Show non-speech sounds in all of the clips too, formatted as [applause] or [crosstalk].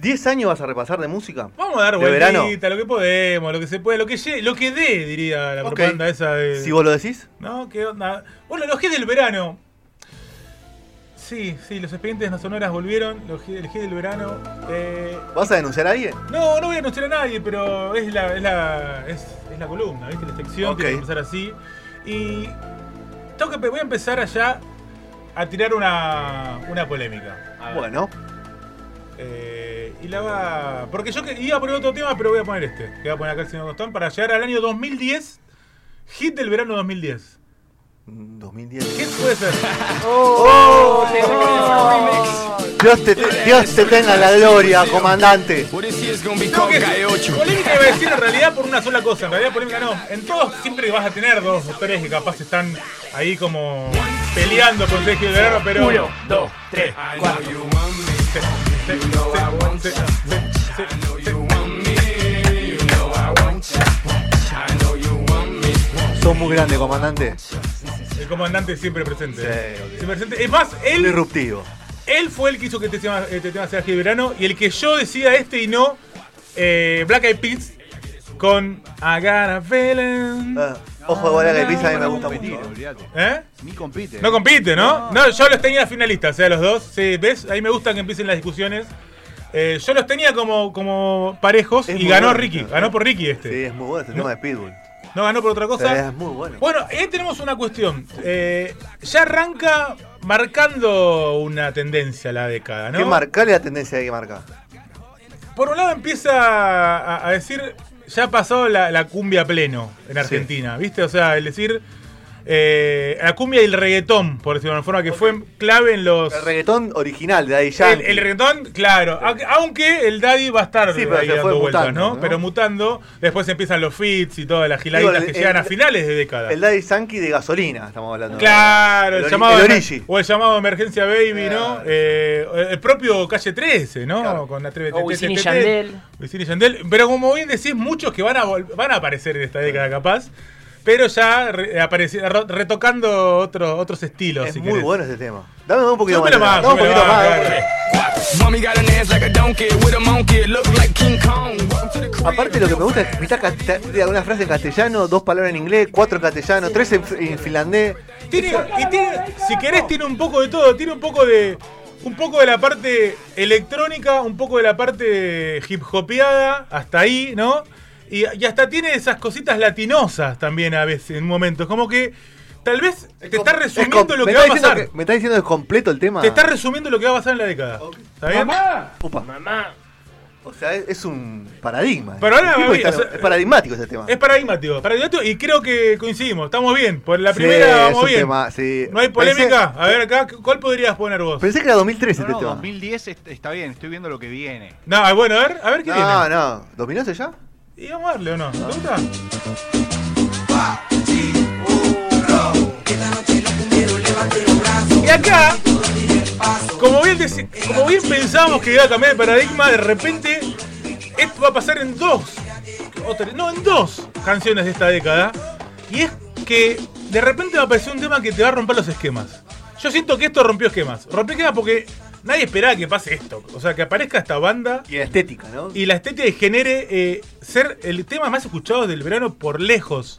10 años vas a repasar de música? Vamos a dar vueltita, lo que podemos, lo que se puede, lo que lle- lo que dé, diría la propaganda esa de. Si vos lo decís. ¿No? ¿Qué onda? Bueno, los G del verano. Sí, sí, los expedientes no sonoras volvieron. Los G, el G del verano. Eh, ¿Vas a denunciar a alguien? no, no voy a anunciar a nadie, pero es la, es la, es, es la columna, ¿viste? La sección Ok. tiene que empezar así. Y tengo que, voy a empezar allá a tirar una, una polémica. Bueno, Eh, y la va. Porque yo que- iba a poner otro tema, pero voy a poner este. Que voy a poner acá el señor Costón para llegar al año 2010. Hit del verano 2010. mm, 2010. ¿Qué puede ser? ¡Oh! Dios te, Dios te tenga la gloria, comandante. Tengo que- polémica iba a decir en realidad por una sola cosa. En realidad, polémica no. En todos siempre vas a tener dos o tres que capaz están ahí como peleando por ser Hit del verano, pero. Uno, dos, tres, cuatro. Sos muy grande, comandante. El comandante siempre presente. Sí. Siempre presente. Es más, él. Disruptivo. Él fue el que hizo que este tema, este tema sea de verano y el que yo decía este y no eh, Black Eyed Peas con I Got a Feeling. Ah, ojo de bola que pisa, a mí me gusta mucho. ¿Eh? Ni compite. No compite, ¿no? No, yo los tenía finalistas, o sea, los dos. Sí, ¿Ves? Ahí me gusta que empiecen las discusiones. Eh, yo los tenía como, como parejos Es y muy ganó bueno. Ricky. Ganó por Ricky este. Sí, es muy bueno este No. tema de Pitbull. No ganó por otra cosa. es muy bueno. Bueno, ahí tenemos una cuestión. Eh, ya arranca marcando una tendencia la década, ¿no? ¿Qué marcale la tendencia que marca? Por un lado empieza a, a decir, ya pasó la, la cumbia pleno en Argentina, ¿viste? O sea, el decir, eh, la cumbia y el reggaetón, por decirlo de una forma, que fue clave en los... El reggaetón original de Daddy El, Yankee. el reggaetón, claro, aunque- aunque el daddy va a estar Sí, ahí dando vueltas, mutando, ¿no? ¿no? Pero mutando, después empiezan los fits y todas las giladitas Digo, el- que llegan a el- finales de década. El Daddy Yankee de gasolina, estamos hablando. Claro, el, llamado el o el llamado Emergencia Baby, ¿no? Eh, el propio Calle 13, ¿no? Claro. Con Wisin y Tete, Yandel. Wisin y Yandel. Pero como bien decís, muchos que van a, vol- van a aparecer en esta década capaz, pero ya re- apareci- ro- retocando otro- otros estilos. Es si muy querés. bueno este tema. Dame un poquito Súbelo más. más, Dame un poquito más, más. dale. Mommy got an ass like a donkey with a monkey. Look like King Kong. Welcome to the crib. Aparte lo que me gusta es que está alguna frase en castellano, dos palabras en inglés, cuatro en castellano, tres en, en finlandés. Tiene, y tiene, si querés, tiene un poco de todo. Tiene un poco de. Un poco de la parte electrónica, un poco de la parte hip hopeada, hasta ahí, ¿no? Y, y hasta tiene esas cositas latinosas también a veces, en momentos. Como que tal vez te está Es resumiendo lo me que va a pasar. que- ¿Me está diciendo es completo el tema? Te está resumiendo lo que va a pasar en la década. ¿Está bien? Upa. Mamá. O sea, es, es un paradigma. Pero ahora, está- o sea, es paradigmático ese tema. Es paradigmático, paradigmático y creo que coincidimos. Estamos bien. Por la Sí, primera es vamos un bien. tema, sí. No hay polémica. A ver acá, ¿cuál podrías poner vos? Pensé que era 2013 No, este no, tema. 2010 est- está bien, estoy viendo lo que viene. No, bueno, a ver, a ver qué No, viene. no. ¿2011 ya? Y vamos a darle o no. ¿Te gusta? Y acá, como bien, como pensábamos que iba a cambiar el paradigma, de repente esto va a pasar en dos, o no, en dos canciones de esta década. Y es que de repente va a aparecer un tema que te va a romper los esquemas. Yo siento que esto rompió esquemas. Rompió esquemas porque nadie esperaba que pase esto. O sea, que aparezca esta banda Y la estética, ¿no? y la estética genere eh, ser el tema más escuchado del verano por lejos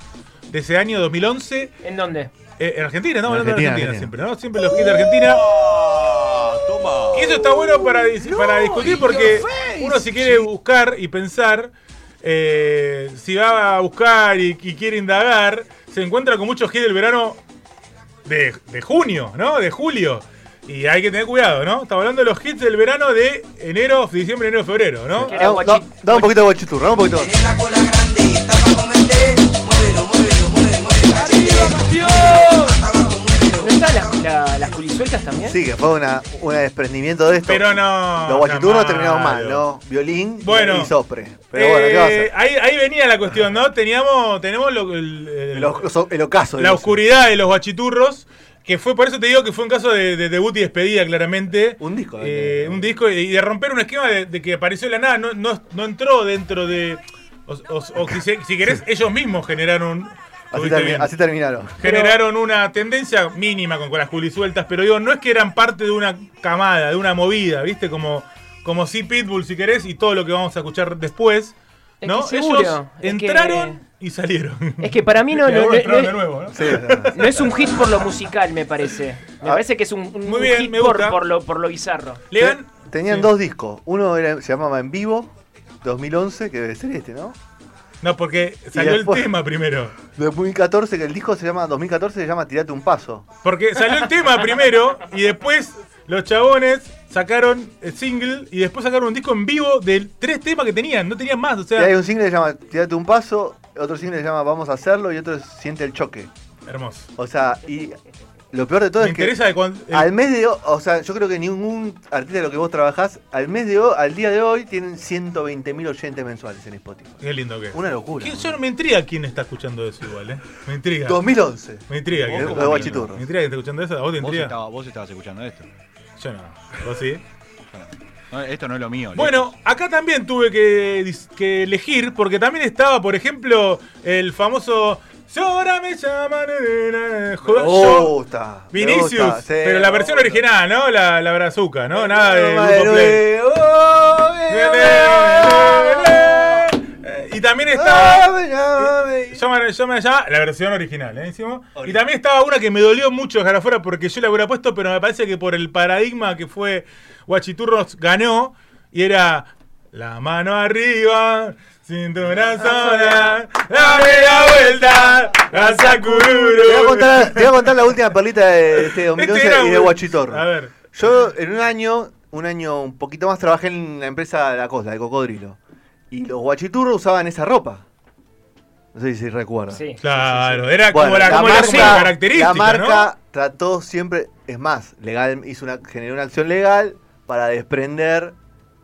de ese año 2011 ¿En dónde? eh, en Argentina, estamos En hablando de Argentina, siempre, ¿no? Siempre los hits de Argentina. Y eso está bueno para, dis- para discutir porque uno si quiere buscar y pensar, eh, si va a buscar y, y quiere indagar, se encuentra con muchos hits del verano de, de junio, ¿no? De julio. Y hay que tener cuidado, ¿no? Estamos hablando de los hits del verano de enero, diciembre, enero, febrero, ¿no? Guachi- da- dame un poquito de guachiturra, un poquito. ¿No están las, la- las culisueltas también? Sí, que fue una, un desprendimiento de esto. Pero no. Los guachiturros terminaron mal. ¿no? Violín Bueno. y sopre. Pero bueno, ¿qué va a hacer? ahí, ahí venía la cuestión, ¿no? Teníamos, tenemos lo- el- el- El, ocaso. la oscuridad de los guachiturros. Que fue, por eso te digo que fue un caso de, de debut y despedida, claramente. Un disco. Eh, un disco y de romper un esquema de, de que apareció de la nada, no, no, no entró dentro de. O, o- o que si, si querés, ellos mismos generaron. Así, ¿tuviste termi- bien? así terminaron. generaron una tendencia mínima con, con las culisueltas, pero digo, no es que eran parte de una camada, de una movida, ¿viste? Como, como si Pitbull, si querés, y todo lo que vamos a escuchar después. Es ¿No? que Ellos es que- entraron y salieron. Es que para mí no, [laughs] no, no- entraron no- de nuevo, ¿no? Sí, no. no es un hit por lo musical, me parece. Me Ah. parece que es un, un Muy bien, hit me por, gusta. por lo, por lo bizarro. Lean. Tenían Sí. dos discos. Uno era- se llamaba En Vivo, 2011, que debe ser este, ¿no? No, porque salió después- el tema primero. 2014, que el disco se llama 2014, se llama Tirate un Paso. Porque salió el tema primero y después los chabones sacaron el single y después sacaron un disco en vivo de tres temas que tenían, no tenían más, o Y sea, hay un single que se llama Tirate un Paso, otro single que se llama Vamos a hacerlo y otro es Siente el choque. hermoso. O sea, y lo peor de todo Me es que interesa de cuán- el- al mes de hoy, o sea, yo creo que ningún artista de lo que vos trabajás, al mes de hoy, al día de hoy, tienen 120.000 oyentes mensuales en Spotify. Qué lindo que es. Una locura. ¿Quién- Yo no me intriga quién está escuchando eso igual, ¿eh? Me intriga. 2011. Me intriga quién Lo está. Me intriga quién está escuchando eso. ¿A vos te Vos, intriga? estaba- vos estabas escuchando esto. Yo no. ¿Vos sí? No, esto no es lo mío. Bueno, acá también tuve que, que elegir, porque también estaba, por ejemplo, el famoso. "Si ahora me llaman. eh, eh, Me gusta. me Vinicius, gusta, sí, pero la me versión gusta. original, ¿no? La, la brazuca, ¿no? Nada de grupo play. Eh, Y también estaba. Llame, llame. Llama, llama, llama, la versión original, ¿eh? Encima. Y también estaba una que me dolió mucho dejar afuera porque yo la hubiera puesto, pero me parece que por el paradigma que fue Guachiturros ganó y era la mano arriba, cintura sola, dame la vuelta, a Te voy, a contar, te voy a contar la última perlita de este 2011 Este y de Guachitorro. A ver. Yo en un año, un año un poquito más, trabajé en la empresa de la costa, de Cocodrilo. Y los guachiturros usaban esa ropa. No sé si recuerdan. Sí. Claro, era Bueno, como la, la, como marca, la característica. la marca ¿no? trató siempre, es más, legal, hizo una, generó una acción legal para desprender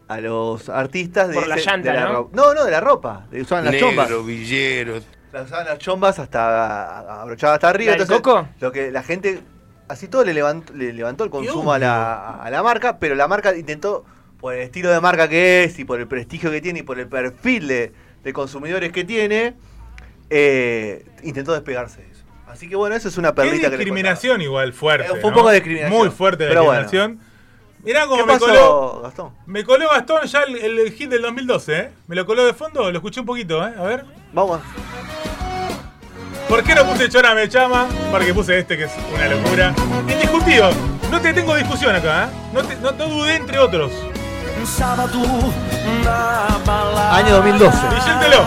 a los artistas de, Por la ese- llanta, de la ¿no? ropa. No, no, de la ropa. de- Usaban las chombas. villero. Las usaban las chombas hasta abrochadas hasta arriba. ¿La del entonces, coco? Lo que la gente, así todo le levantó, le levantó el consumo a la, a la marca, pero la marca intentó, por el estilo de marca que es, y por el prestigio que tiene, y por el perfil de, de consumidores que tiene, eh, intentó despegarse de eso. Así que bueno, eso es una perlita que le discriminación igual fuerte. Eh, fue un ¿no? poco de discriminación. Muy fuerte la Pero bueno. discriminación. Mirá cómo ¿Qué me pasó, coló. Gastón? Me coló Gastón ya el, el hit del 2012, ¿eh? Me lo coló de fondo, lo escuché un poquito, ¿eh? A ver. Vamos. ¿Por qué no puse Chora me llama? Porque puse este que es una locura. Indiscutido. No te tengo discusión acá, ¿eh? No, te- no, no dudé entre otros. Año 2012. Diciéndolo.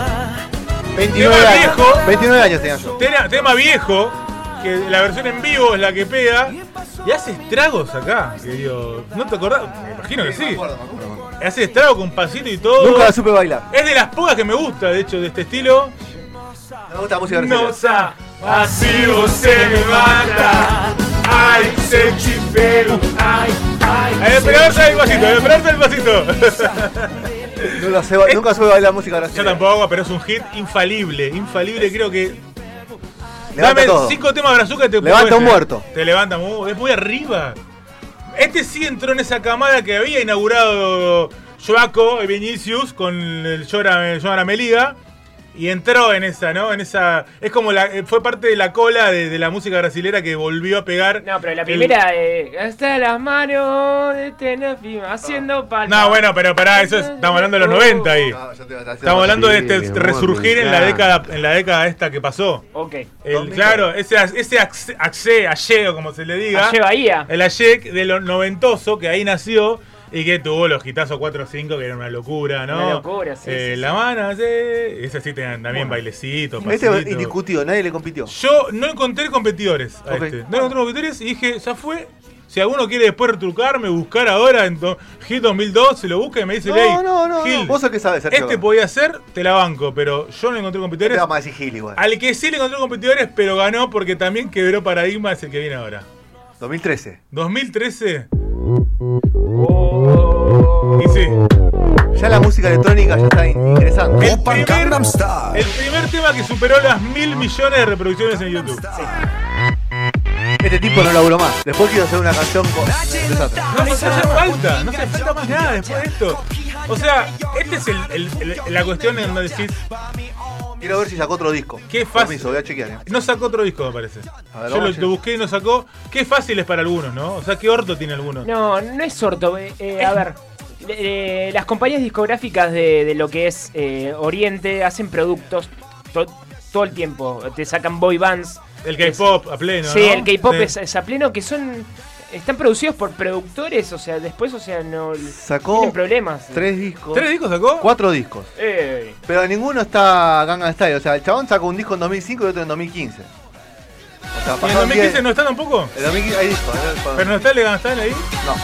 29 Tema años. viejo. 29 años tenía yo. Tema, tema viejo, que la versión en vivo es la que pega. Y hace estragos acá, querido. ¿No te acordás? Me imagino que sí. Hace estragos con pasito y todo. Nunca la supe bailar. Es de las pocas que me gusta, de hecho, de este estilo. Me gusta la música. Nossa, así você me mata. Ay, se chifero. Ay, ay. A esperarse el pasito, a esperarse el pasito. No la [laughs] sé ba- nunca supe bailar música Yo brasileña. tampoco, pero es un hit infalible, infalible. Creo que. Levanta Dame todo. cinco temas de brazuca y te Levanta un muerto. Te levanta muy, es muy arriba. Este sí entró en esa camada que había inaugurado Joaco y Vinicius con el Llora, Llora Meliga. Y entró en esa, ¿no? En esa. Es como la. eh, Fue parte de la cola de, de la música brasilera que volvió a pegar. No, pero la el- primera, eh, hasta las manos de Tenerife haciendo palmas. No, bueno, pero pará, eso es- estamos hablando de los 90 ahí. No, yo te voy a estar Estamos hablando de este resurgir en la década, en la década esta que pasó. Ok. El, claro, ese, ese axe, axe, aye, o como se le diga. Aye Bahía. El Ayek de lo noventoso, que ahí nació y que tuvo los hitazos 4 o 5, que era una locura, ¿no? Una locura, sí, Eh, sí, sí. La mano, sí. Ese sí tenían también bailecitos, Este es pasitos. indiscutido, nadie le compitió. Yo no encontré competidores a este. No encontré competidores y dije, ya fue. Si alguno quiere después retrucarme, buscar ahora en Hit 2002, se lo busca y me dice, No, Ley, no, no, Gil, no. Vos sos que sabes, Sergio. este podía ser, te la banco, pero yo no encontré Te competidores. vamos a decir Gil igual. Al que sí le encontré competidores, pero ganó porque también quebró paradigma es el que viene ahora. 2013. 2013. Oh. Y sí. Ya la música electrónica ya está in- ingresando. El primer, el primer tema que superó las mil millones de reproducciones en YouTube. Este tipo no laburó más. Después quiero hacer una canción con. No, no se hace falta, no se hace falta más nada después de esto. O sea, esta es el, el- el- la cuestión en donde decís, Quiero ver si sacó otro disco. Qué fácil. Permiso, voy a chequear. eh. no sacó otro disco, me parece. A ver, Yo lo, vamos a chequear. lo busqué y no sacó. Qué fácil es para algunos, ¿no? O sea, qué orto tiene algunos. No, no es sorto. eh, eh, a ver, eh, las compañías discográficas de, de lo que es eh, Oriente hacen productos to- todo el tiempo. Te sacan boy bands. El K-pop a pleno. Sí, ¿no? el K-pop Sí. es, es a pleno que son. Están producidos por productores, o sea, después, o sea, no. Sacó Tienen problemas. tres discos. ¿Tres discos sacó? Cuatro discos. Eh, Pero ninguno está Gangnam Style. O sea, el chabón sacó un disco en 2005 y otro en 2015. O sea, ¿Y en pasaron 2015 diez- no está tampoco? En 2015 hay discos. ¿Pero no está el Legan Style ahí? No.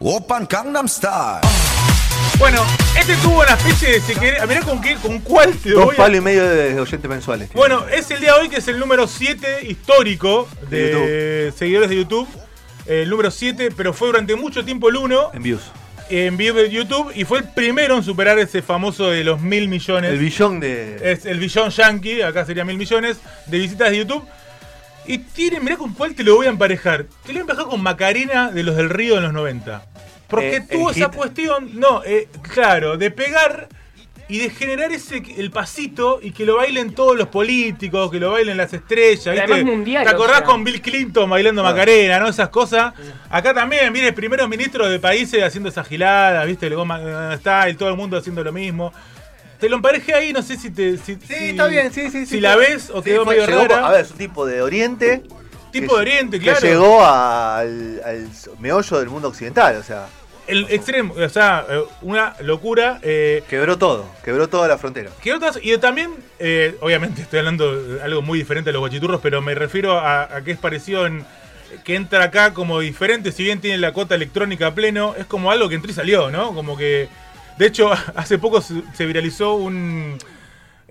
Open Gangnam Style. Bueno, este tuvo una especie de. Si querés, mirá con, qué, con cuál te Dos voy palos y medio de oyentes mensuales. Bueno, es el día de hoy que es el número 7 histórico de, seguidores de YouTube. El número 7, pero fue durante mucho tiempo el 1 En views. en vivo de YouTube y fue el primero en superar ese famoso de los mil millones. El billón de. es el billón yankee, acá sería mil millones de visitas de YouTube. Y tiene, mirá con cuál te lo voy a emparejar. Te lo voy a emparejar con Macarena de los del Río en los 90. Porque Eh, tuvo esa hit. cuestión, no, eh, claro, de pegar y de generar ese el pasito y que lo bailen todos los políticos, que lo bailen las estrellas. ¿viste? mundial, ¿Te acordás o sea. con Bill Clinton bailando Macarena, no? Esas cosas. Acá también viene primeros ministros de países haciendo esas giladas, ¿viste? El Goma Style, todo el mundo haciendo lo mismo. Te lo emparejé ahí, no sé si te. Si, Sí, está bien, sí, sí. Si sí, la ves o sí, quedó fue- medio llegó- rara. A ver, es un tipo de Oriente. Tipo de que- Oriente, que claro. llegó al, al meollo del mundo occidental, o sea, El extremo, o sea, eh, una locura. Eh, quebró todo, quebró toda la frontera. ¿Qué otras? Y también, eh, obviamente estoy hablando de algo muy diferente a los guachiturros, pero me refiero a, a que es parecido en que entra acá como diferente, si bien tiene la cota electrónica a pleno, es como algo que entró y salió, ¿no? Como que, de hecho, [laughs] hace poco se, se viralizó un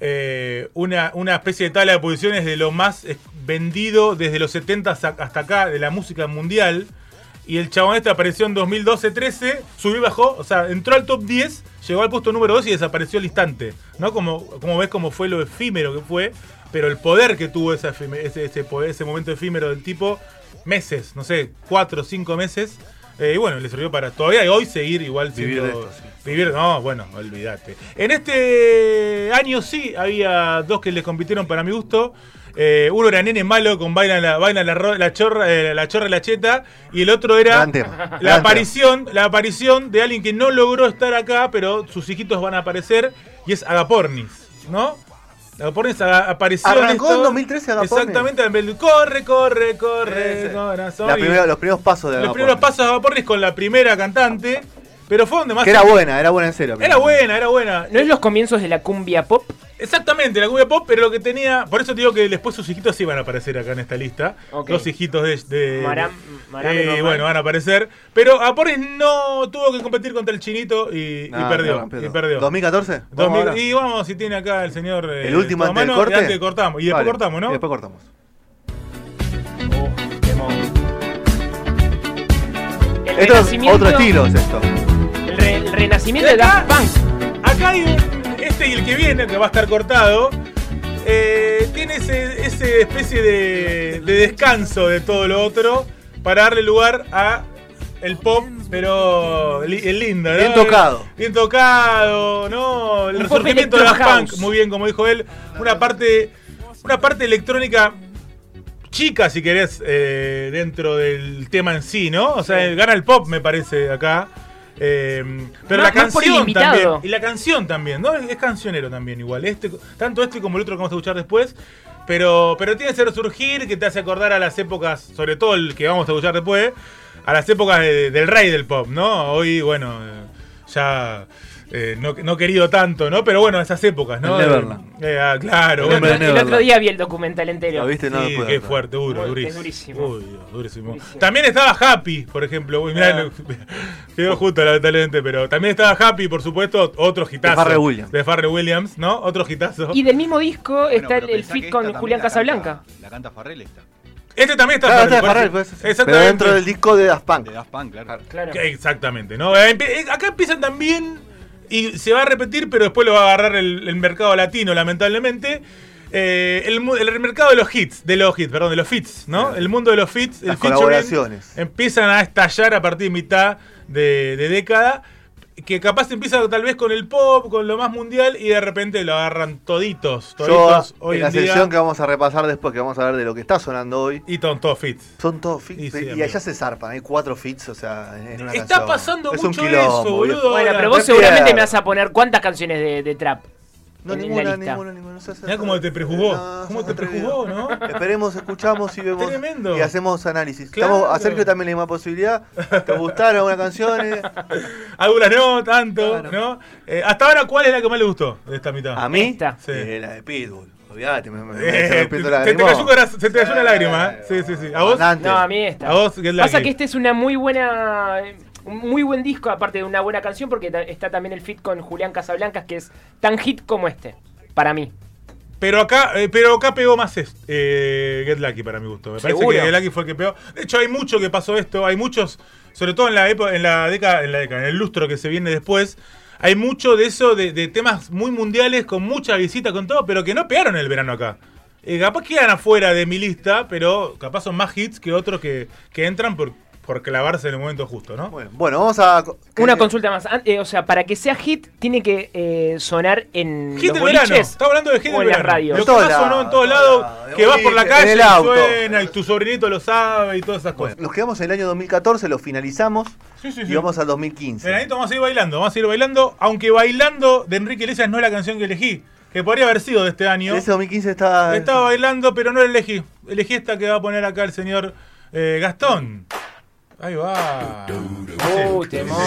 eh, una, una especie de tabla de posiciones de lo más vendido desde los 70 hasta hasta acá de la música mundial. Y el chabón este apareció en 2012-13, subió y bajó, o sea, entró al top 10, llegó al puesto número 2 y desapareció al instante. ¿No? Como, como ves cómo fue lo efímero que fue, pero el poder que tuvo ese, ese, poder- ese momento efímero del tipo, meses, no sé, 4 o 5 meses. eh, y bueno, le sirvió para todavía hoy seguir igual Vivir siendo- de esto, sí. Vivir, no, bueno, olvídate. En este año sí había dos que les compitieron para mi gusto. Eh, uno era Nene Malo con Baila la, baila la, la chorra, eh, la chorra la cheta. Y el otro era la aparición, la aparición de alguien que no logró estar acá, pero sus hijitos van a aparecer. Y es Agapornis, ¿no? Agapornis aga- apareció Arrancó esto- en 2013 Agapornis. Exactamente, en el- corre, corre, corre, sí. corazón. Primera- los primeros pasos de los Agapornis. primeros pasos de Agapornis con la primera cantante. Pero fue donde más. Que era buena, era buena en serio. Era buena, era buena. ¿No es los comienzos de la cumbia pop? Exactamente, la cumbia pop, pero lo que tenía. Por eso te digo que después sus hijitos sí van a aparecer acá en esta lista. Dos hijitos de. de Maram- Maram y eh, bueno, van a aparecer. Pero Aporris no tuvo que competir contra el chinito y, perdió. no, rompió y todo. perdió. ¿2014? Vamos 2000 ahora. y vamos, si tiene acá el señor. eh, El último antes del corte. y antes cortamos. Y después Vale. cortamos, ¿no? Y después cortamos. El Esto es otro estilo, es esto. El, re- el renacimiento de Daft Punk. Acá hay un. Este y el que viene, que va a estar cortado. eh, tiene ese, ese especie de, de descanso de todo lo otro para darle lugar a el pop, pero li- el lindo, ¿no? Bien tocado. Bien tocado, ¿no? El Un resurgimiento de Daft Punk, muy bien, como dijo él. Una parte, una parte electrónica chica, si querés, eh, dentro del tema en sí, ¿no? O sea, gana el pop, me parece, acá. Eh, pero la canción también. Y la canción también, ¿no? Es cancionero también, igual. Este, tanto este como el otro que vamos a escuchar después. Pero, pero tiene ese resurgir que te hace acordar a las épocas, sobre todo el que vamos a escuchar después, a las épocas de- del rey del pop, ¿no? Hoy, bueno, eh, ya eh, no, no querido tanto, ¿no? Pero bueno, esas épocas, ¿no? El Neverland. Eh, ah, claro. El bueno. El otro día vi el documental entero. ¿Lo viste? No Sí, qué fuerte, duro, durísimo. es durísimo. Uy, Dios, durísimo. También estaba Happy, por ejemplo. Uy, mirá, Ah. quedó justo lamentablemente, pero también estaba Happy, por supuesto, otro hitazo. Pharrell Williams. De Pharrell Williams, ¿no? Otro hitazo. Y del mismo disco Bueno, está pero el, fit con Julián la Casablanca. canta- La canta Farrell esta. Este también está Claro, de Farrell, eso- pues, pero Exactamente. dentro del disco de Daft Punk. De Daft Punk, claro. Claro. Exactamente, ¿no? Eh, eh, Acá empiezan también y se va a repetir, pero después lo va a agarrar el, el mercado latino, lamentablemente. Eh, el, el mercado de los hits, de los hits, perdón, de los fits, ¿no? El mundo de los fits, el Las featuring, colaboraciones. empiezan a estallar a partir de mitad de, de década. Que capaz empieza tal vez con el pop, con lo más mundial, y de repente lo agarran toditos, Yo, toditos hoy en la en día. sección que vamos a repasar después, que vamos a ver de lo que está sonando hoy, Y son todos fits. son todos fits. Y sí, allá se zarpan, hay cuatro fits, o sea, en una Está canción. pasando es un mucho quilombo, eso, boludo. Bueno, pero vos seguramente me vas a poner cuántas canciones de, de trap. No, la ninguna, ninguna, ninguna. Mirá cómo te prejuzgó. No, ¿Cómo sos te prejuzgó, no? Esperemos, escuchamos y vemos. Tremendo. Y hacemos análisis. Claro. Estamos, a Sergio también le dimos posibilidad. ¿Te gustaron algunas canciones? [laughs] Algunas no, tanto, Claro. ¿no? Eh, hasta ahora, ¿cuál es la que más le gustó de esta mitad? A mí, Esta. Sí. eh, la de Pitbull. Olvídate, me, me, me- Eh, se la te cayó se te cayó una lágrima, ¿eh? Sí, sí, sí. ¿A vos? No, a mí esta. A vos, Get Pasa Lucky. que este es una muy buena. Un muy buen disco, aparte de una buena canción, porque está también el fit con Julián Casablancas, que es tan hit como este, para mí. Pero acá, eh, pero acá pegó más es- eh, Get Lucky para mi gusto. Me parece que Get Lucky fue el que pegó. De hecho, hay mucho que pasó esto. Hay muchos, sobre todo en la época, en la década, en la década, en el lustro que se viene después. Hay mucho de eso, de, de temas muy mundiales, con mucha visita, con todo, pero que no pegaron el verano acá. Eh, capaz quedan afuera de mi lista, pero capaz son más hits que otros que, que entran por, por clavarse en el momento justo, ¿no? Bueno, bueno, vamos a. Una ¿qué- consulta más. Eh, o sea, para que sea hit, tiene que eh, sonar en Hit los del verano. Estaba hablando de hit del en las verano. radios. Lo En que todos más sonó en lados, todos lados, que vas por la calle en el y auto. suena, y tu sobrinito lo sabe y todas esas cosas. Bueno, nos quedamos en el año 2014, lo finalizamos Sí, sí, y vamos al 2015. Veranito vamos a ir bailando, vamos a ir bailando, aunque bailando de Enrique Iglesias no es la canción que elegí, que podría haber sido de este año. Ese 2015 está. Estaba bailando, pero no la elegí. Elegí esta que va a poner acá el señor eh, Gastón. Ahí va. Uh, temón.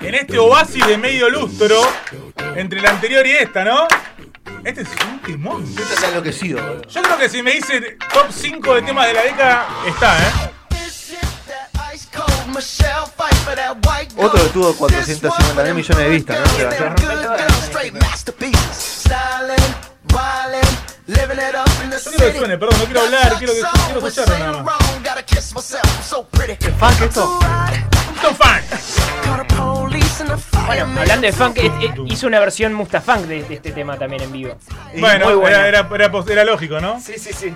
En este oasis de medio lustro, entre la anterior y esta, ¿no? Este es un timón. Este está enloquecido. Yo creo que si me dice top 5 de temas de la década, está, ¿eh? Otro que tuvo 450 millones de vistas, ¿no? Quiero que suene, perdón, no quiero hablar, quiero, que, quiero escucharlo nada más. ¿Funk esto? Fan. Bueno, hablando de funk, hizo una versión Mustafunk de, de este tema también en vivo. Y Bueno, era, era, era pos- era lógico, ¿no? Sí, sí, sí.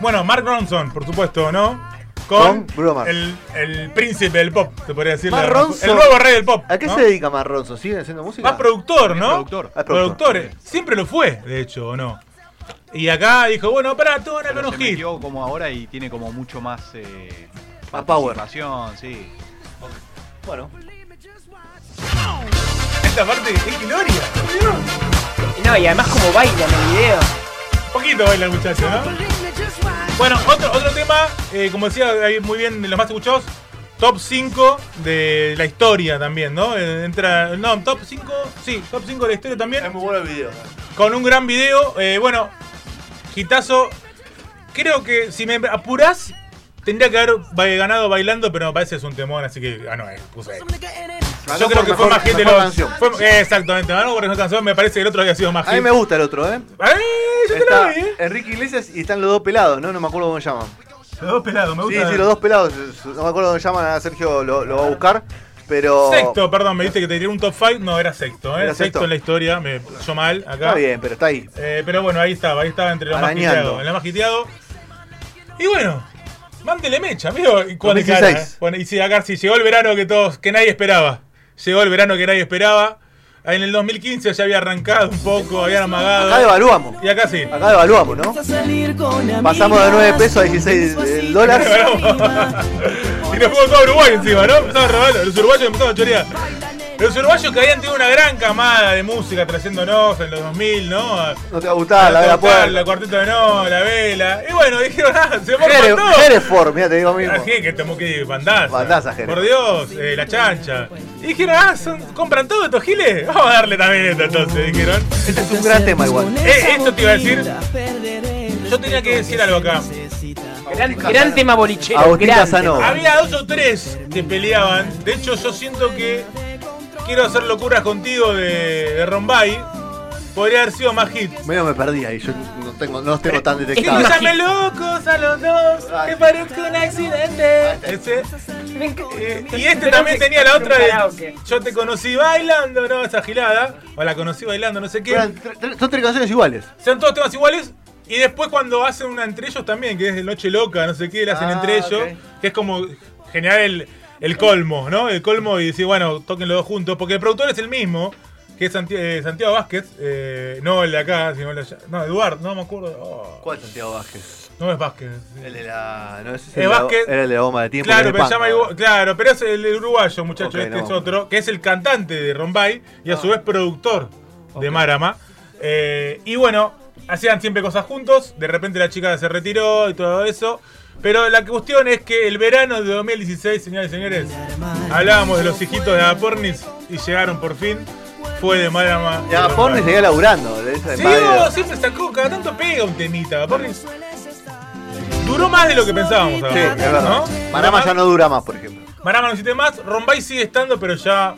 Bueno, Mark Ronson, por supuesto, ¿no? Con Bruno Mars. el, el príncipe del pop, se podría decir. Mark Ronson. El nuevo rey del pop. ¿A qué ¿no? se dedica Marronzo? ¿Sigue haciendo música? Más productor, ¿no? productor. Ah, productor. Productor. Siempre lo fue, de hecho, ¿o no? Y acá dijo, bueno, pará, tú van a metió como ahora y tiene como mucho más eh, Más power. participación, sí. Bueno. Esta parte es gloria. No, y además como baila en el video. poquito baila el muchacho, ¿no? Bueno, otro, otro tema, eh, como decía ahí muy bien de los más escuchados, top 5 de la historia también, ¿no? Eh, Entra, no, top 5, sí, top 5 de la historia también. Es muy bueno el video. Con un gran video. eh, bueno, Gitazo. Creo que si me apurás, tendría que haber ganado bailando, pero me parece que es un temón, así que ganó él. Puse ahí. Ganó Yo creo que fue mejor- más mejor los. canción. fue- eh, exactamente, ganó por esa canción. Me parece que el otro había sido más A mí me gusta el otro, ¿eh? ¡Ay, yo te la vi, eh! Enrique Iglesias y están los dos pelados, ¿no? No me acuerdo cómo se llaman. Los dos pelados, me Sí, gusta. sí, los dos pelados. No me acuerdo cómo se llaman. A Sergio lo, lo va a buscar. Pero. Sexto, perdón, me diste que te tiré un top 5. No, era sexto, ¿eh? Era sexto. en la historia, me yo mal acá. Está bien, pero está ahí. Eh, pero bueno, ahí estaba, ahí estaba entre los más Arañando. más hiteado. Y bueno, mándele mecha, amigo. Y, cuando 2016. cara, eh. Bueno, y sí, acá sí, llegó el verano que todos, que nadie esperaba. Llegó el verano que nadie esperaba. En el 2015 ya había arrancado un poco, habían amagado. Acá devaluamos. Y acá sí. Acá devaluamos, ¿no? Pasamos de 9 pesos a 16 del dólar. y nos fuimos todo a Uruguay encima, ¿no? Empezaron a robar, los uruguayos empezaron a chorear. Los uruguayos que habían tenido una gran camada de música trayéndonos en los 2000, ¿no? No te va a gustar, la vela Total, la puerta. cuarteto de no, la vela. Y bueno, dijeron, ah, se Jere- todos. Hereford, mira, te digo mismo. Ah, que tomó que bandaza. Bandaza, Jere. Por Dios, eh, la chancha. Y dijeron, ah, son- compran todo estos giles. Vamos a darle también esto entonces, dijeron. Este es un gran tema igual. Eh, esto te iba a decir. Yo tenía que decir algo acá. Gran, gran tema bolichero. Gran tema. Había dos o tres que peleaban. De hecho, yo siento que quiero hacer locuras contigo de, de Rombay. Podría haber sido más hit. Medio me perdí ahí, yo no tengo, no los tengo tan detectados. Escúchame locos a los dos, que parezca un accidente. Ese. Eh, y este también tenía la otra de Yo te conocí bailando, ¿no? Esa gilada. O la conocí bailando, no sé qué. Son tres canciones iguales. Sean todos temas iguales. Y después cuando hacen una entre ellos también, que es de Noche Loca, no sé qué, la hacen Ah, entre ellos. Que es como generar el, el colmo, ¿no? El colmo y decir, bueno, toquen los dos juntos. Porque el productor es el mismo, que es eh, Santiago Vázquez. eh, no el de acá, sino el de allá. No, Eduardo, no me acuerdo. Oh, ¿Cuál Santiago Vázquez? no es Vázquez. El de la. No, ese es el, Vázquez. era el de la bomba de tiempo. Claro, pero es llama claro, pero es el uruguayo, muchacho, este no. es otro, que es el cantante de Rombay y a su vez productor de Marama. Eh, y bueno, hacían siempre cosas juntos, de repente la chica se retiró y todo eso. Pero la cuestión es que el verano de 2016, señores y señores, hablábamos de los hijitos de Agapornis y llegaron por fin. Fue de Marama. Y Agapornis seguía laburando. de esa de Sí, siempre sacó, cada tanto pega un temita. Agapornis duró más de lo que pensábamos. Sí, es verdad. ¿no? Marama ya no dura más, por ejemplo. Marama no existe más, Rombay sigue estando, pero ya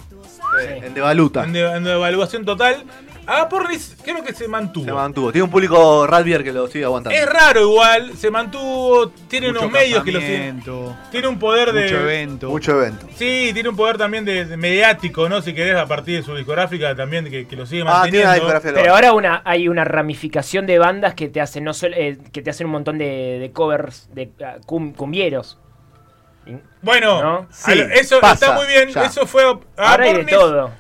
En Devaluta. en, de- en devaluación total. Agapornis creo que se mantuvo. Se mantuvo. Tiene un público Radbier que lo sigue aguantando. Es raro igual, se mantuvo, tiene Mucho unos medios que lo siguen. Tiene un poder de... Mucho evento. Mucho evento. Sí, tiene un poder también de, de mediático, ¿no? Si querés, a partir de su discográfica también, que, que lo sigue Ah, tiene manteniendo. la discografía de Pero ahora una, hay una ramificación de bandas que te hacen no solo, eh, que te hacen un montón de, de covers de ah, cum- cumbieros. Bueno, ¿No? a lo- Sí, eso pasa, está muy bien. ya. Eso fue. Ahora hay de todo.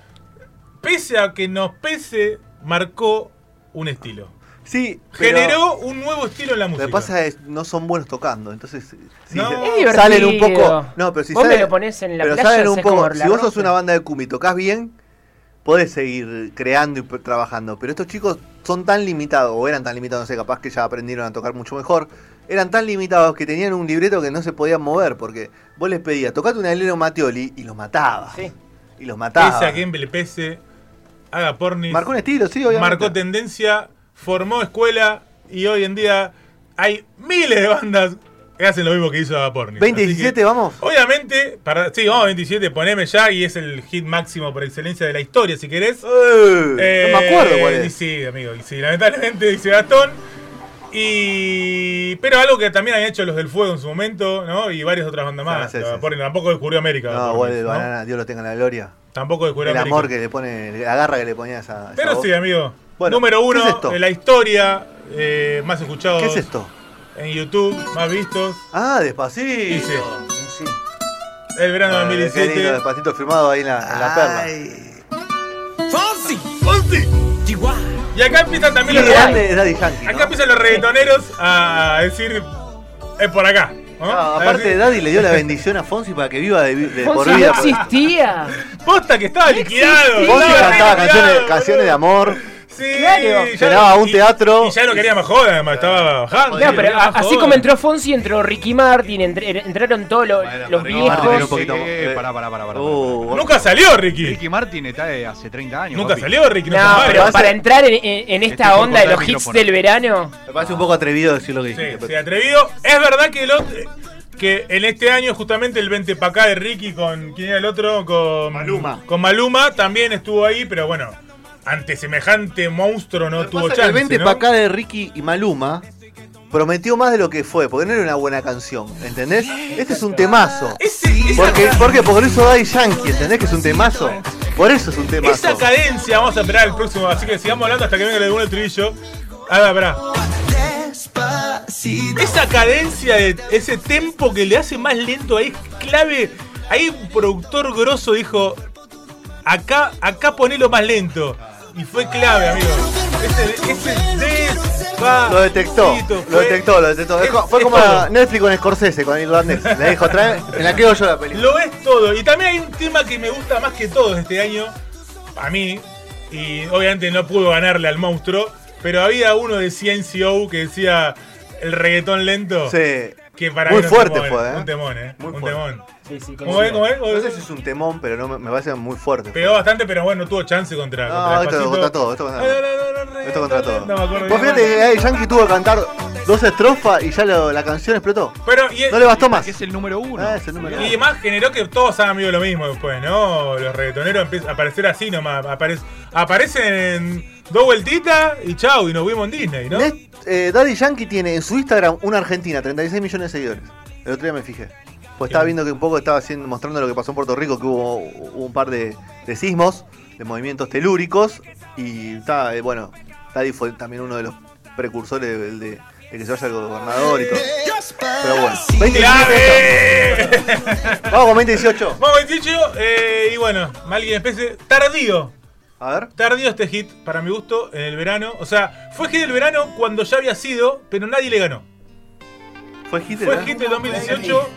Pese a que nos pese, marcó un estilo. Sí, Generó un nuevo estilo en la Lo música. que pasa es no son buenos tocando, entonces si No. se- Es divertido. salen un poco, no, pero si Vos me salen, lo ponés en la pero playa, salen un poco, si vos sos una banda de Kumi y tocas bien, podés seguir creando y trabajando, pero estos chicos son tan limitados o eran tan limitados, no sé, capaz que ya aprendieron a tocar mucho mejor. Eran tan limitados que tenían un libreto que no se podían mover porque vos les pedías, tocate un Eleno Mattioli y los mataba. Sí. Y los mataba. Pese a quien le pese, haga pornis. Marcó un estilo, sí, obviamente. marcó tendencia, formó escuela y hoy en día hay miles de bandas que hacen lo mismo que hizo Agapornis. 2017, Así que, vamos. Obviamente, para, sí, vamos a 27, poneme ya y es el hit máximo por excelencia de la historia, si querés. Eh, no me acuerdo cuál y. Sí, amigo, y sí, lamentablemente dice Gastón. Y. Pero algo que también han hecho los del Fuego en su momento, ¿no? Y varias otras bandas más. Sí, sí, tampoco descubrió América. No, Agapornis, igual el ¿no? banana, Dios lo tenga en la gloria. Tampoco descubrió El América. amor que le pone, la garra que le ponía a Pero voz. sí, amigo. Bueno, Número ¿qué uno es esto? en la historia, eh, más escuchado ¿Qué es esto? en YouTube, más vistos. Ah, despacito. Dice, el verano de Ah, qué lindo, 2017. despacito firmado ahí en la, en la perla. Y acá empiezan Qué también los grande es Daddy Yankee. ¿no? Acá empiezan los reggaetoneros a decir, es por acá. ¿No? Ah, aparte, Daddy le dio la bendición a Fonsi para que viva de, de por Fonsi no vida. existía. Posta que estaba liquidado. Fonsi cantaba liquidado, canciones, canciones de amor. Sí, Claro. Llenaba no- un y- teatro. Y ya no quería más joda, además, estaba bajando. No, pero a- así como entró Fonsi, entró Ricky Martin, entre- entraron todos los, Bueno, los Ricky viejos. Eh, Pará, pará, pará, pará. Uh, Nunca salió Ricky. Ricky Martin está de hace 30 años. Nunca papi. salió Ricky. No, mueve. pero pasa- para entrar en, en- en esta Estoy onda de los hits micrófono. del verano, Me parece un poco atrevido decir lo que Sí, sí, atrevido. Es verdad que el otro, que en este año justamente el 20 para acá de Ricky con quién era el otro con Maluma. Con Maluma también estuvo ahí, pero bueno, ante semejante monstruo no tuvo chance. el 20 ¿no? para acá de Ricky y Maluma prometió más de lo que fue, porque no era una buena canción, ¿entendés? Este es un temazo. Ese- esa, Porque, ¿Por qué? Porque lo hizo Daddy Yankee, ¿entendés que es un temazo? Por eso es un temazo. esa cadencia, vamos a esperar el próximo, así que sigamos hablando hasta que venga el segundo estribillo. A ver, verá. Esa cadencia de ese tempo que le hace más lento ahí es clave. Ahí un productor grosso dijo, acá, acá ponelo más lento. Y fue clave, amigo. Ese, ese. Lo detectó, lo detectó, lo detectó. es- Fue es como todo. Netflix con Scorsese, con irlandés. Le dijo, trae, la quedo yo la película. Lo es todo. Y también hay un tema que me gusta más que todo este año, a mí, y obviamente no pudo ganarle al monstruo, pero había uno de CNCO que decía el reggaetón lento. Sí. Que para Muy fuerte temón, fue, ¿eh? Un temón, ¿eh? Muy un fuerte. temón. Sí, sí, ¿Cómo es? ¿Cómo es? No sé si es un temón, pero no, me- parece muy fuerte. Pegó bastante, pero bueno, no tuvo chance contra. No, contra esto Despacito. contra todo, esto contra todo. No, no, no, no, Esto contra todo. No me acuerdo Vos bien. fíjate que ahí Yankee tuvo que cantar dos estrofas y ya lo- la canción explotó. Pero, y, No le bastó más. Que es el número uno. Ah, es el número y más generó que todos hagan medio lo mismo después, ¿no? Los reggaetoneros empiezan a aparecer así nomás. Aparec- aparecen en dos vueltitas y chau, y nos vimos en Disney, ¿no? Nest- eh, Daddy Yankee tiene en su Instagram una Argentina, 36 millones de seguidores. El otro día me fijé. Pues estaba viendo que un poco estaba haciendo, mostrando lo que pasó en Puerto Rico, que hubo, hubo un par de, de sismos, de movimientos telúricos. Y está, eh, bueno, Daddy fue también uno de los precursores de, de- de que se vaya el gobernador y todo. Pero bueno, 20, ¡Clave! [laughs] Vamos con 2018. Vamos 28, eh, y bueno, alguien especie tardío. A ver. Tardío este hit, para mi gusto, en el verano. O sea, fue hit del verano cuando ya había sido, pero nadie le ganó. Fue hit, Fue ¿verdad? hit del 2018,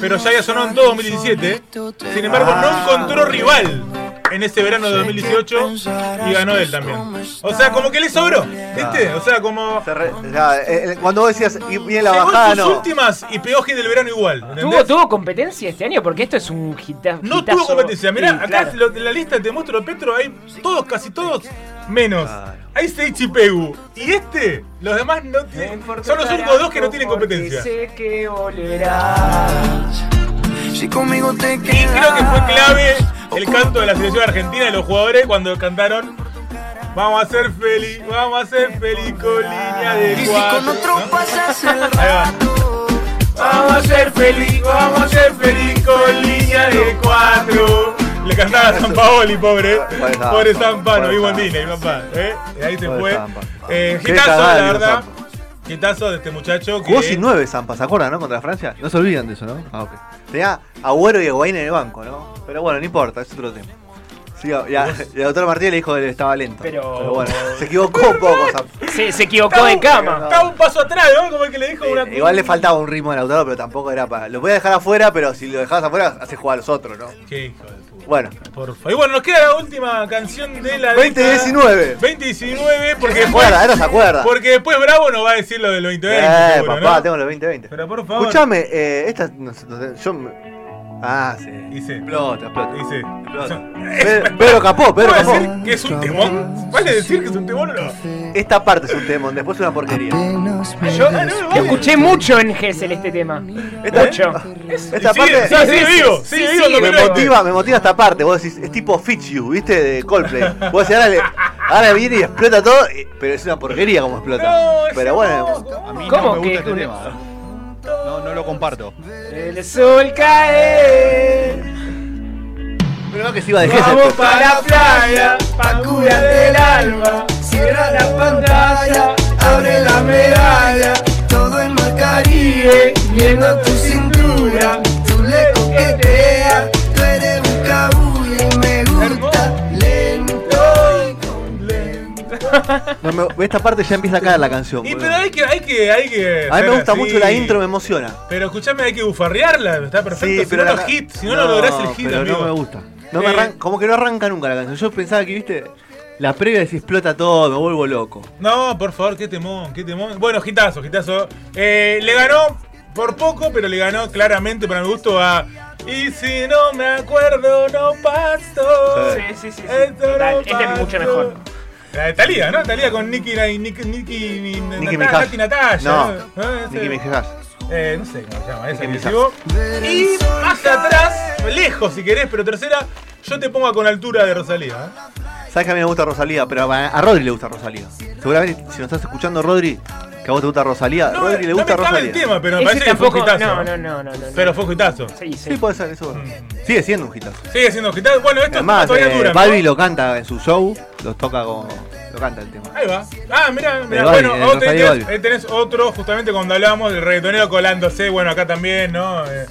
pero ya había sonado en todo 2017. Sin embargo, no encontró rival en ese verano de 2018 y ganó él también. O sea, como que le sobró, ¿viste? O sea, como... Se re- ya, eh, eh, cuando vos decías y bien la Llegó bajada, sus no. últimas y pegó hit del verano igual. ¿Tuvo. ¿Tuvo competencia este año? Porque esto es un hita- No hitazo. tuvo competencia. Mirá, Sí, acá claro. en la lista te muestro Petro, hay todos, casi todos, menos. Claro. Hay Seichi Pegu. Y este, los demás no tienen. Son los únicos dos que no tienen competencia. Sé que volverás. Si conmigo te Y creo que fue clave el canto de la selección argentina de los jugadores cuando cantaron Vamos a ser feliz, vamos a ser feliz con línea de Y si cuatro. con otro ¿no? pasas el [laughs] Ahí va. Vamos a ser feliz, vamos a ser feliz con línea de cuatro. Le cantaba a San Paoli, pobre. Pobre Zampa, Pobre Zampa, no pobre vivo en. Disney, papá. ¿eh? Y ahí se fue. Eh, cagada la verdad. De este muchacho. Jugó sin nueve Zampa, ¿se acuerdan, no? Contra Francia. No se olvidan de eso, ¿no? Ah, ok. Tenía Agüero y Higuaín en el banco, ¿no? Pero bueno, no importa, es otro tema. Sí, ya, y el doctor Martínez le dijo que estaba lento. Pero- bueno, se equivocó un poco. Se, se equivocó de cama. Estaba un paso atrás, ¿no? Como el que le dijo una. Eh, igual le faltaba un ritmo al Lautaro, pero tampoco era para. Lo voy a dejar afuera, pero si lo dejabas afuera, hace jugar a los otros, ¿no? Qué hijo de puta. Bueno, Por favor. Y bueno, nos queda la última canción de la 2019. 2019, porque se después, acuerda, ahora se acuerda. porque después Bravo nos va a decir lo del 2020. Eh, seguro, papá, ¿no? tengo los 2020. Pero por favor. Escuchame, eh, esta. No, no yo. Ah, sí. Dice. Explota, explota. Dice. Explota. Pedro, Pedro Capó, Pedro ¿Puedo Capó. decir que es un temón? ¿Vale decir que es un temón o no? Esta parte es un temón, después es una porquería. Yo lo escuché mucho en Gessel este tema. Esta, Mucho. esta Sí, parte. sí, sigue vivo, sigue sí, vivo Me 2020. motiva, me motiva esta parte. Vos decís, es tipo Fitch You, ¿viste? De Coldplay. Vos decís, ahora, le- ahora viene y explota todo, y- pero es una porquería como explota. No, pero bueno, no. A mí ¿Cómo no me que gusta este un- tema. No, no lo comparto. El sol cae. pero que se iba de Gesell. Vamos para la playa, pa' curarte el alma. Cierra la pantalla, abre la medalla. todo el mar Caribe, viendo tu cintura, tú le coqueteas, No, me- esta parte ya empieza a caer la canción. Y boludo. pero hay que, hay que, hay que. A mí me gusta así. mucho la intro, me emociona. Pero escuchame, hay que bufarrearla, está perfecto. si no, la los ca- hits, si no, no, lográs el hit, pero amigo. no me gusta. No me Eh. arran- como que no arranca nunca la canción. Yo pensaba que, viste, la previa si explota todo, me vuelvo loco. No, por favor, qué temón, qué temón. Bueno, hitazo, hitazo. Eh, le ganó por poco, pero le ganó claramente, para mi gusto, a. Y si no me acuerdo, no paso. Sí, sí, sí. sí. Esto no Total, Este es mucho mejor. La de Talía, ¿no? Talía con Nicky, Nicky, Nicky, Nicky, Nicki Nata- Minaj. Nati Natalia. No, Ese- Nicki Minaj. Eh, no sé cómo se llama, ese sigo. Y más atrás, lejos si querés, pero tercera, yo te pongo con altura de Rosalía. ¿eh? Sabes que a mí me gusta Rosalía, pero a, a Rodri le gusta Rosalía. Seguramente si nos estás escuchando, Rodri, que a vos te gusta Rosalía, No, Rodri le no gusta me cabe el Rosalía. tema, pero me Ese parece que fue un hitazo. No, no, no, no, no. Pero fue un hitazo. Sí, sí. Sí, puede ser, eso. Mm. Sigue siendo un hitazo. Sigue siendo hitazo. Bueno, esto Además, todavía eh, dura. ¿no? Balbi lo canta en su show, lo toca como. lo canta el tema. Ahí va. Ah, mira, mira. El Balbi, Bueno, Rosalía tenés, Balbi. eh, tenés otro, justamente cuando hablábamos del reggaetonero colándose. Bueno, acá también, ¿no? Eh,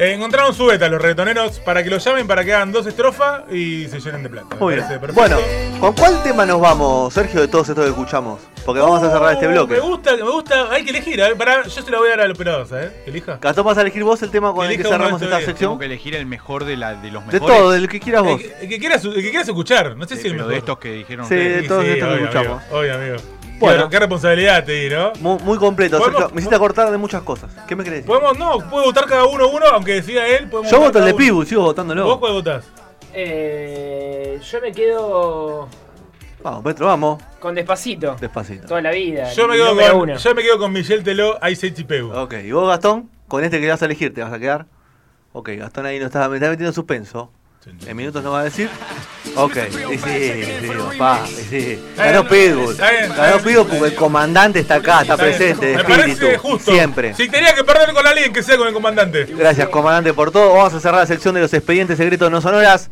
Eh, encontraron su beta los reggaetoneros para que lo llamen para que hagan dos estrofas y se llenen de plata. Muy bien. Bueno, ¿con cuál tema nos vamos, Sergio, de todos estos que escuchamos? Porque vamos a cerrar este bloque. Me gusta, me gusta, hay que elegir. A ver, pará, yo se la voy a dar al operador, ¿sabes? Elija. Gastón, vas a elegir vos el tema con el que Elija cerramos de esta sección. Tengo que elegir el mejor de, la, de los De mejores. todo, del que quieras El vos. que, el que quieras, el que quieras escuchar, no sé Sí, si el mejor. de estos que dijeron Sí, ustedes. de todos estos que obvio, escuchamos. Amigo, obvio, amigo. Bueno. Qué, qué responsabilidad te di, ¿no? Muy, muy completo, ¿Podemos- Sergio. Me hiciste cortar de muchas cosas. ¿Qué me querés decir? Podemos, no, puede votar cada uno uno, aunque decida él. podemos Yo voto el de. Pibu, sigo ¿Vos votándolo. cuál votás? Eh, yo me quedo Vamos, Petro, vamos. con Despacito. Despacito. Toda la vida. Yo me, quedo con, uno. yo me quedo con Michelle Teló, Ice Chipeu. Ok, ¿y vos, Gastón? Con este que vas a elegir, ¿te vas a quedar? Ok, Gastón ahí no está, me está metiendo en suspenso. En minutos no va a decir. Ok, y sí, sí, papá, sí. Ganó Pitbull. Ganó. Pitbull porque el comandante está acá, está presente, de espíritu. justo. Siempre. Si tenía que perder con alguien, que sea con el comandante. Gracias, comandante, por todo. Vamos a cerrar la sección de los expedientes secretos no sonoras.